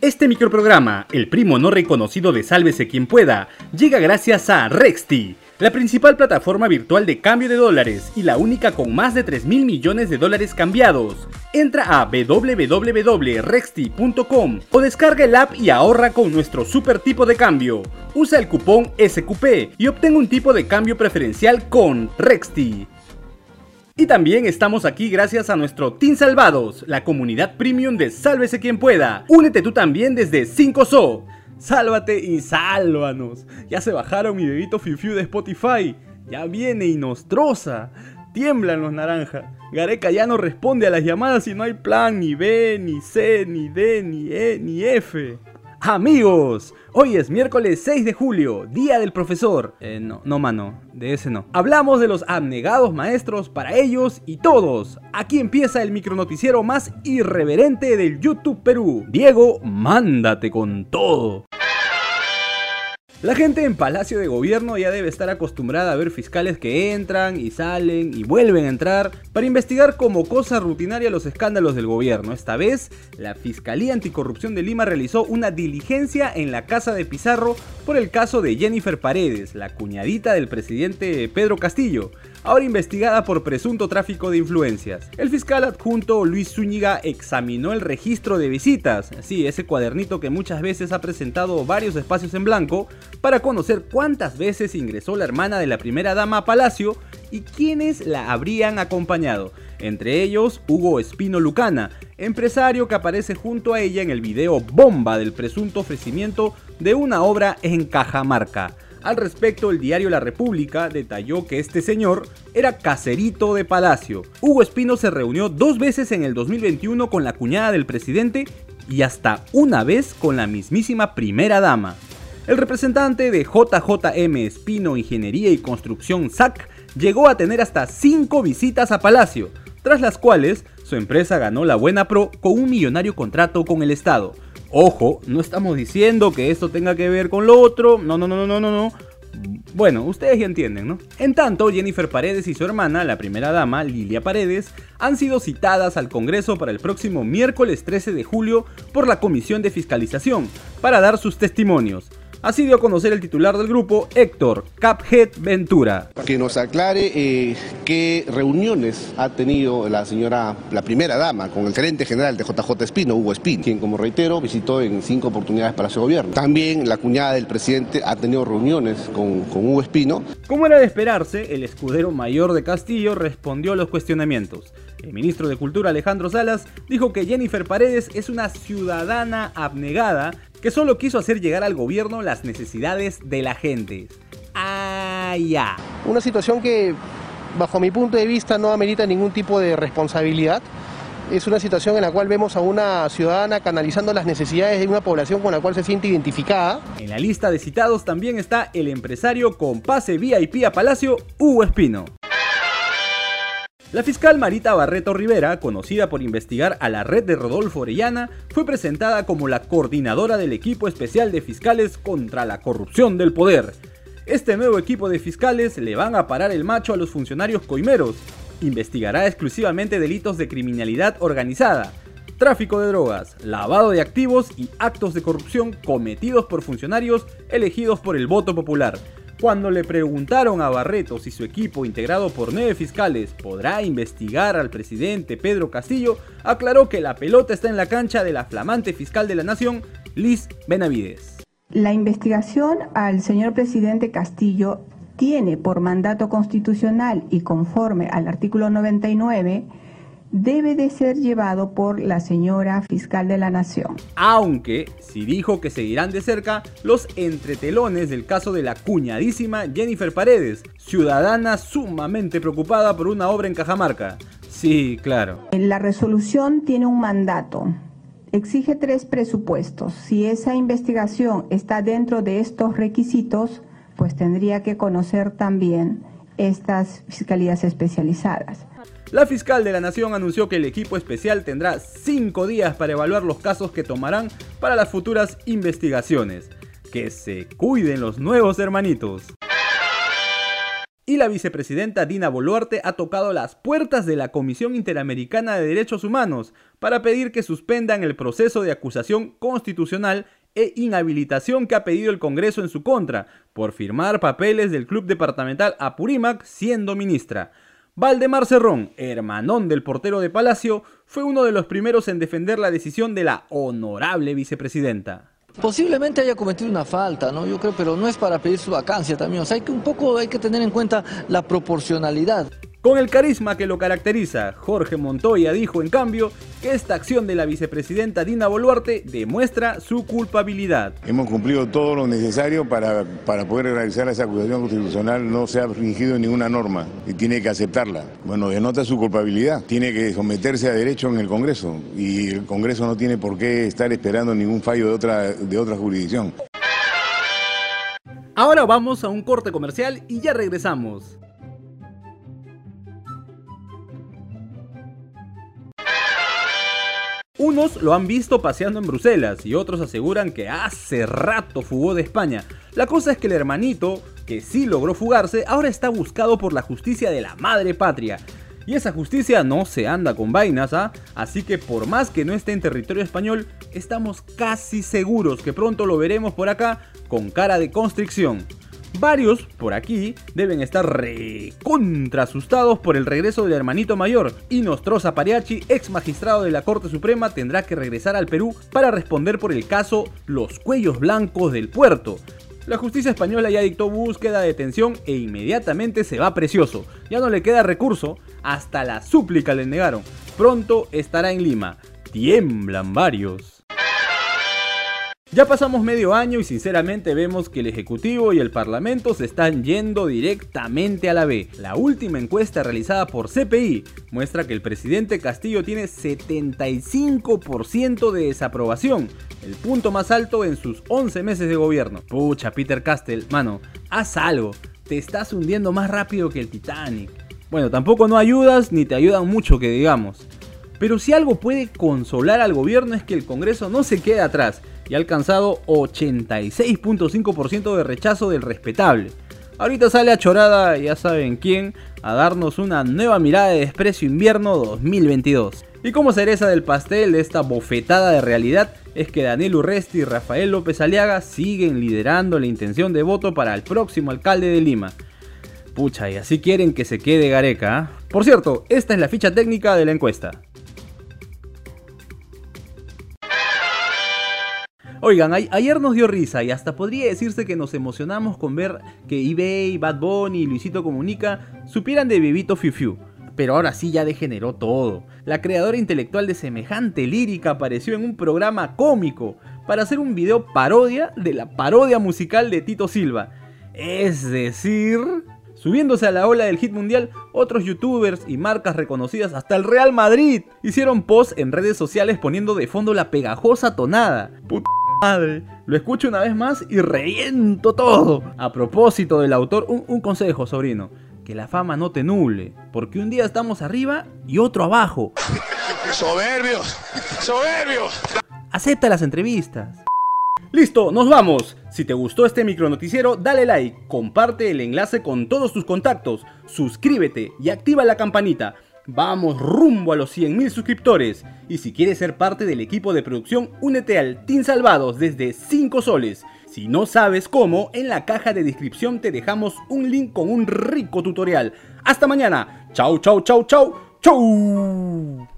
Este microprograma, el primo no reconocido de Sálvese quien pueda, llega gracias a Rexti, la principal plataforma virtual de cambio de dólares y la única con más de 3 mil millones de dólares cambiados. Entra a www.rexti.com o descarga el app y ahorra con nuestro super tipo de cambio. Usa el cupón SQP y obtén un tipo de cambio preferencial con Rexti. Y también estamos aquí gracias a nuestro Team Salvados, la comunidad premium de Sálvese quien pueda. Únete tú también desde 5SO. Sálvate y sálvanos. Ya se bajaron mi bebito Fiu de Spotify. Ya viene y nos troza. Tiemblan los naranjas. Gareca ya no responde a las llamadas y no hay plan ni B, ni C, ni D, ni E, ni F. Amigos, hoy es miércoles 6 de julio, día del profesor. Eh, no, no mano, de ese no. Hablamos de los abnegados maestros para ellos y todos. Aquí empieza el micronoticiero más irreverente del YouTube Perú. Diego, mándate con todo. La gente en Palacio de Gobierno ya debe estar acostumbrada a ver fiscales que entran y salen y vuelven a entrar para investigar como cosa rutinaria los escándalos del gobierno. Esta vez, la Fiscalía Anticorrupción de Lima realizó una diligencia en la casa de Pizarro por el caso de Jennifer Paredes, la cuñadita del presidente Pedro Castillo, ahora investigada por presunto tráfico de influencias. El fiscal adjunto Luis Zúñiga examinó el registro de visitas, sí, ese cuadernito que muchas veces ha presentado varios espacios en blanco, para conocer cuántas veces ingresó la hermana de la primera dama a Palacio y quiénes la habrían acompañado. Entre ellos, Hugo Espino Lucana, empresario que aparece junto a ella en el video bomba del presunto ofrecimiento de una obra en Cajamarca. Al respecto, el diario La República detalló que este señor era caserito de Palacio. Hugo Espino se reunió dos veces en el 2021 con la cuñada del presidente y hasta una vez con la mismísima primera dama. El representante de JJM Espino Ingeniería y Construcción SAC llegó a tener hasta 5 visitas a Palacio, tras las cuales su empresa ganó la buena pro con un millonario contrato con el Estado. Ojo, no estamos diciendo que esto tenga que ver con lo otro, no, no, no, no, no, no. Bueno, ustedes ya entienden, ¿no? En tanto, Jennifer Paredes y su hermana, la primera dama, Lilia Paredes, han sido citadas al Congreso para el próximo miércoles 13 de julio por la Comisión de Fiscalización para dar sus testimonios. Así dio a conocer el titular del grupo, Héctor Caphead Ventura. Que nos aclare eh, qué reuniones ha tenido la señora, la primera dama, con el gerente general de JJ Espino, Hugo Espino, quien como reitero visitó en cinco oportunidades para su gobierno. También la cuñada del presidente ha tenido reuniones con, con Hugo Espino. Como era de esperarse, el escudero mayor de Castillo respondió a los cuestionamientos. El ministro de Cultura Alejandro Salas dijo que Jennifer Paredes es una ciudadana abnegada que solo quiso hacer llegar al gobierno las necesidades de la gente. Ah, ya. Una situación que, bajo mi punto de vista, no amerita ningún tipo de responsabilidad. Es una situación en la cual vemos a una ciudadana canalizando las necesidades de una población con la cual se siente identificada. En la lista de citados también está el empresario con pase VIP a Palacio, Hugo Espino. La fiscal Marita Barreto Rivera, conocida por investigar a la red de Rodolfo Orellana, fue presentada como la coordinadora del equipo especial de fiscales contra la corrupción del poder. Este nuevo equipo de fiscales le van a parar el macho a los funcionarios coimeros. Investigará exclusivamente delitos de criminalidad organizada, tráfico de drogas, lavado de activos y actos de corrupción cometidos por funcionarios elegidos por el voto popular cuando le preguntaron a Barreto si su equipo, integrado por nueve fiscales, podrá investigar al presidente Pedro Castillo, aclaró que la pelota está en la cancha de la flamante fiscal de la Nación, Liz Benavides. La investigación al señor presidente Castillo tiene por mandato constitucional y conforme al artículo 99 debe de ser llevado por la señora fiscal de la Nación. Aunque, si dijo que seguirán de cerca los entretelones del caso de la cuñadísima Jennifer Paredes, ciudadana sumamente preocupada por una obra en Cajamarca. Sí, claro. La resolución tiene un mandato. Exige tres presupuestos. Si esa investigación está dentro de estos requisitos, pues tendría que conocer también estas fiscalías especializadas. La fiscal de la Nación anunció que el equipo especial tendrá cinco días para evaluar los casos que tomarán para las futuras investigaciones. Que se cuiden los nuevos hermanitos. y la vicepresidenta Dina Boluarte ha tocado las puertas de la Comisión Interamericana de Derechos Humanos para pedir que suspendan el proceso de acusación constitucional e inhabilitación que ha pedido el Congreso en su contra por firmar papeles del Club Departamental Apurímac siendo ministra. Valdemar Cerrón, hermanón del portero de Palacio, fue uno de los primeros en defender la decisión de la honorable vicepresidenta. Posiblemente haya cometido una falta, ¿no? Yo creo, pero no es para pedir su vacancia también. O sea, hay que un poco hay que tener en cuenta la proporcionalidad. Con el carisma que lo caracteriza, Jorge Montoya dijo en cambio que esta acción de la vicepresidenta Dina Boluarte demuestra su culpabilidad. Hemos cumplido todo lo necesario para, para poder realizar esa acusación constitucional, no se ha fingido ninguna norma y tiene que aceptarla. Bueno, denota su culpabilidad, tiene que someterse a derecho en el Congreso y el Congreso no tiene por qué estar esperando ningún fallo de otra, de otra jurisdicción. Ahora vamos a un corte comercial y ya regresamos. Unos lo han visto paseando en Bruselas y otros aseguran que hace rato fugó de España. La cosa es que el hermanito, que sí logró fugarse, ahora está buscado por la justicia de la madre patria. Y esa justicia no se anda con vainas, ¿ah? Así que por más que no esté en territorio español, estamos casi seguros que pronto lo veremos por acá con cara de constricción. Varios, por aquí, deben estar recontra asustados por el regreso del hermanito mayor, y Nostroza Pariachi, ex magistrado de la Corte Suprema, tendrá que regresar al Perú para responder por el caso Los Cuellos Blancos del Puerto. La justicia española ya dictó búsqueda, detención e inmediatamente se va precioso. Ya no le queda recurso, hasta la súplica le negaron. Pronto estará en Lima. Tiemblan varios. Ya pasamos medio año y sinceramente vemos que el Ejecutivo y el Parlamento se están yendo directamente a la B. La última encuesta realizada por CPI muestra que el presidente Castillo tiene 75% de desaprobación, el punto más alto en sus 11 meses de gobierno. Pucha, Peter Castell, mano, haz algo, te estás hundiendo más rápido que el Titanic. Bueno, tampoco no ayudas ni te ayudan mucho que digamos. Pero si algo puede consolar al gobierno es que el Congreso no se quede atrás y ha alcanzado 86.5% de rechazo del respetable. Ahorita sale a chorada, ya saben quién, a darnos una nueva mirada de desprecio invierno 2022. Y como cereza del pastel de esta bofetada de realidad es que Daniel Urresti y Rafael López Aliaga siguen liderando la intención de voto para el próximo alcalde de Lima. Pucha, y así quieren que se quede Gareca. ¿ah? Por cierto, esta es la ficha técnica de la encuesta. Oigan, ayer nos dio risa y hasta podría decirse que nos emocionamos con ver que eBay, Bad Bunny y Luisito Comunica supieran de Bebito Fiu Fiu. Pero ahora sí ya degeneró todo. La creadora intelectual de semejante lírica apareció en un programa cómico para hacer un video parodia de la parodia musical de Tito Silva. Es decir, Subiéndose a la ola del hit mundial, otros youtubers y marcas reconocidas hasta el Real Madrid hicieron posts en redes sociales poniendo de fondo la pegajosa tonada madre. Lo escucho una vez más y reviento todo. A propósito del autor, un, consejo, sobrino. Que la fama no te nuble, porque un día estamos arriba y otro abajo. Soberbios, soberbios. Acepta las entrevistas. Listo, nos vamos. Si te gustó este micronoticiero, dale like, comparte el enlace con todos tus contactos, suscríbete y activa la campanita. Vamos rumbo a los 100.000 suscriptores. Y si quieres ser parte del equipo de producción, únete al Team Salvados desde 5 soles. Si no sabes cómo, en la caja de descripción te dejamos un link con un rico tutorial. Hasta mañana. Chau, chau, chau, chau, chau.